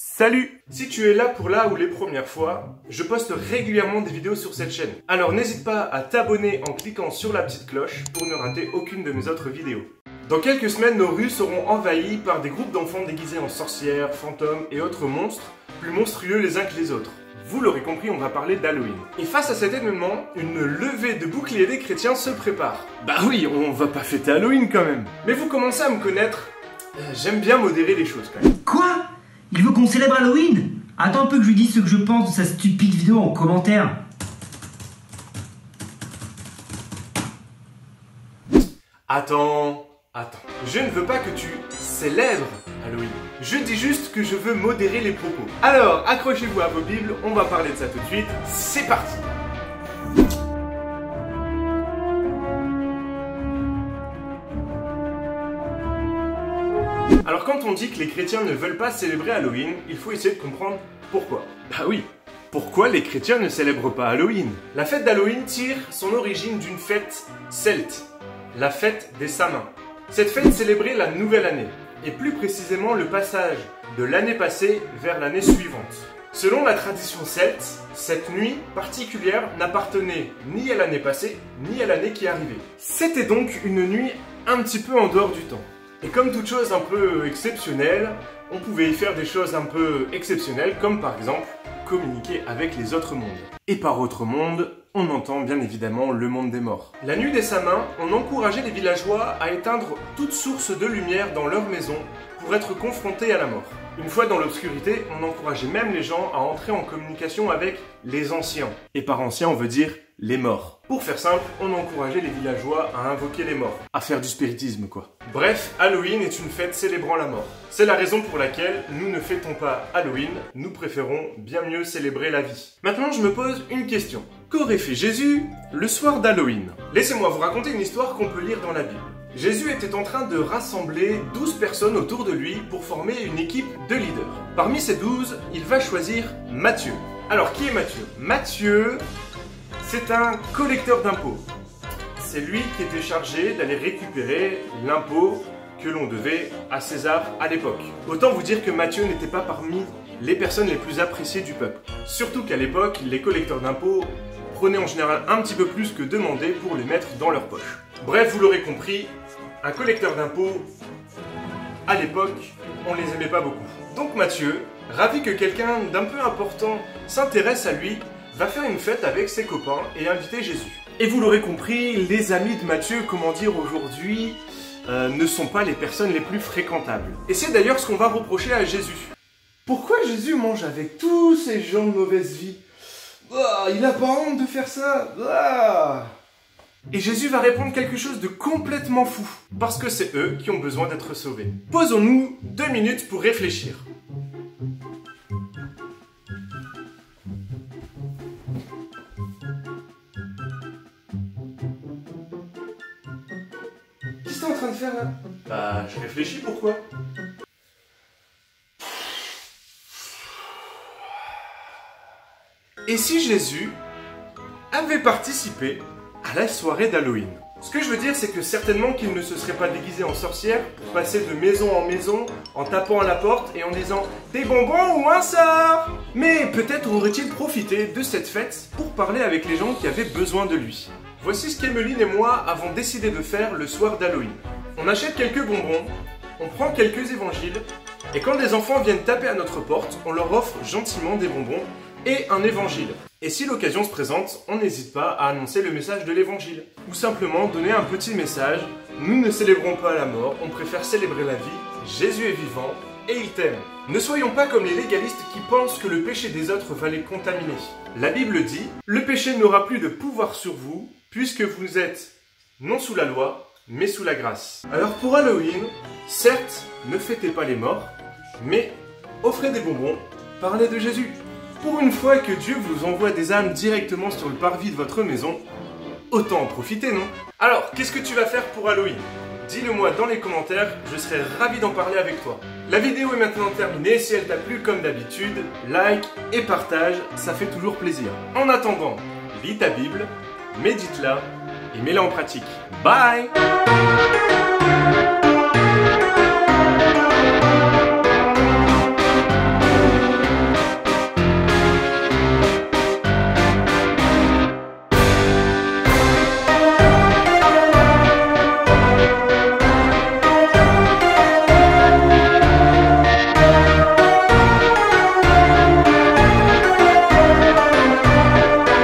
Salut Si tu es là pour là ou les premières fois, je poste régulièrement des vidéos sur cette chaîne. Alors n'hésite pas à t'abonner en cliquant sur la petite cloche pour ne rater aucune de mes autres vidéos. Dans quelques semaines, nos rues seront envahies par des groupes d'enfants déguisés en sorcières, fantômes et autres monstres, plus monstrueux les uns que les autres. Vous l'aurez compris, on va parler d'Halloween. Et face à cet événement, une levée de boucliers des chrétiens se prépare. Bah oui, on va pas fêter Halloween quand même. Mais vous commencez à me connaître, euh, j'aime bien modérer les choses quand même. Quoi? Il veut qu'on célèbre Halloween Attends un peu que je lui dise ce que je pense de sa stupide vidéo en commentaire. Attends, attends. Je ne veux pas que tu célèbres Halloween. Je dis juste que je veux modérer les propos. Alors, accrochez-vous à vos bibles, on va parler de ça tout de suite. C'est parti quand on dit que les chrétiens ne veulent pas célébrer Halloween, il faut essayer de comprendre pourquoi. Bah oui, pourquoi les chrétiens ne célèbrent pas Halloween? La fête d'Halloween tire son origine d'une fête celte, la fête des Samins. Cette fête célébrait la nouvelle année, et plus précisément le passage de l'année passée vers l'année suivante. Selon la tradition celte, cette nuit particulière n'appartenait ni à l'année passée, ni à l'année qui arrivait. C'était donc une nuit un petit peu en dehors du temps. Et comme toute chose un peu exceptionnelle, on pouvait y faire des choses un peu exceptionnelles, comme par exemple communiquer avec les autres mondes. Et par autre monde, on entend bien évidemment le monde des morts. La nuit des Samins, on encourageait les villageois à éteindre toute source de lumière dans leur maison pour être confrontés à la mort. Une fois dans l'obscurité, on encourageait même les gens à entrer en communication avec les anciens. Et par anciens, on veut dire les morts. Pour faire simple, on encourageait les villageois à invoquer les morts, à faire du spiritisme quoi. Bref, Halloween est une fête célébrant la mort. C'est la raison pour laquelle nous ne fêtons pas Halloween, nous préférons bien mieux célébrer la vie. Maintenant, je me pose une question. Qu'aurait fait Jésus le soir d'Halloween? Laissez-moi vous raconter une histoire qu'on peut lire dans la Bible. Jésus était en train de rassembler 12 personnes autour de lui pour former une équipe de leaders. Parmi ces 12, il va choisir Matthieu. Alors, qui est Matthieu? Matthieu, c'est un collecteur d'impôts. C'est lui qui était chargé d'aller récupérer l'impôt que l'on devait à César à l'époque. Autant vous dire que Matthieu n'était pas parmi les personnes les plus appréciées du peuple. Surtout qu'à l'époque, les collecteurs d'impôts prenaient en général un petit peu plus que demandé pour les mettre dans leur poche. Bref, vous l'aurez compris, un collecteur d'impôts, à l'époque, on les aimait pas beaucoup. Donc Mathieu, ravi que quelqu'un d'un peu important s'intéresse à lui, va faire une fête avec ses copains et inviter Jésus. Et vous l'aurez compris, les amis de Mathieu, comment dire aujourd'hui, euh, ne sont pas les personnes les plus fréquentables. Et c'est d'ailleurs ce qu'on va reprocher à Jésus. Pourquoi Jésus mange avec tous ces gens de mauvaise vie? Ah, Il a pas honte de faire ça Ah et Jésus va répondre quelque chose de complètement fou, parce que c'est eux qui ont besoin d'être sauvés. Posons-nous deux minutes pour réfléchir. Qu'est-ce que t'es en train de faire là? Bah, je réfléchis pourquoi? Et si Jésus avait participé à la soirée d'Halloween? Ce que je veux dire, c'est que certainement qu'il ne se serait pas déguisé en sorcière pour passer de maison en maison en tapant à la porte et en disant des bonbons ou un sort Mais peut-être aurait-il profité de cette fête pour parler avec les gens qui avaient besoin de lui. Voici ce qu'Emeline et moi avons décidé de faire le soir d'Halloween. On achète quelques bonbons, on prend quelques évangiles, et quand des enfants viennent taper à notre porte, on leur offre gentiment des bonbons et un évangile. Et si l'occasion se présente, on n'hésite pas à annoncer le message de l'évangile. Ou simplement donner un petit message, nous ne célébrons pas la mort, on préfère célébrer la vie, Jésus est vivant et il t'aime. Ne soyons pas comme les légalistes qui pensent que le péché des autres va les contaminer. La Bible dit, le péché n'aura plus de pouvoir sur vous, puisque vous êtes non sous la loi, mais sous la grâce. Alors pour Halloween, certes, ne fêtez pas les morts, mais offrez des bonbons, parlez de Jésus. Pour une fois que Dieu vous envoie des âmes directement sur le parvis de votre maison, autant en profiter, non? Alors, qu'est-ce que tu vas faire pour Halloween? Dis-le moi dans les commentaires, je serai ravi d'en parler avec toi. La vidéo est maintenant terminée, si elle t'a plu comme d'habitude, like et partage, ça fait toujours plaisir. En attendant, lis ta Bible, médite-la et mets-la en pratique. Bye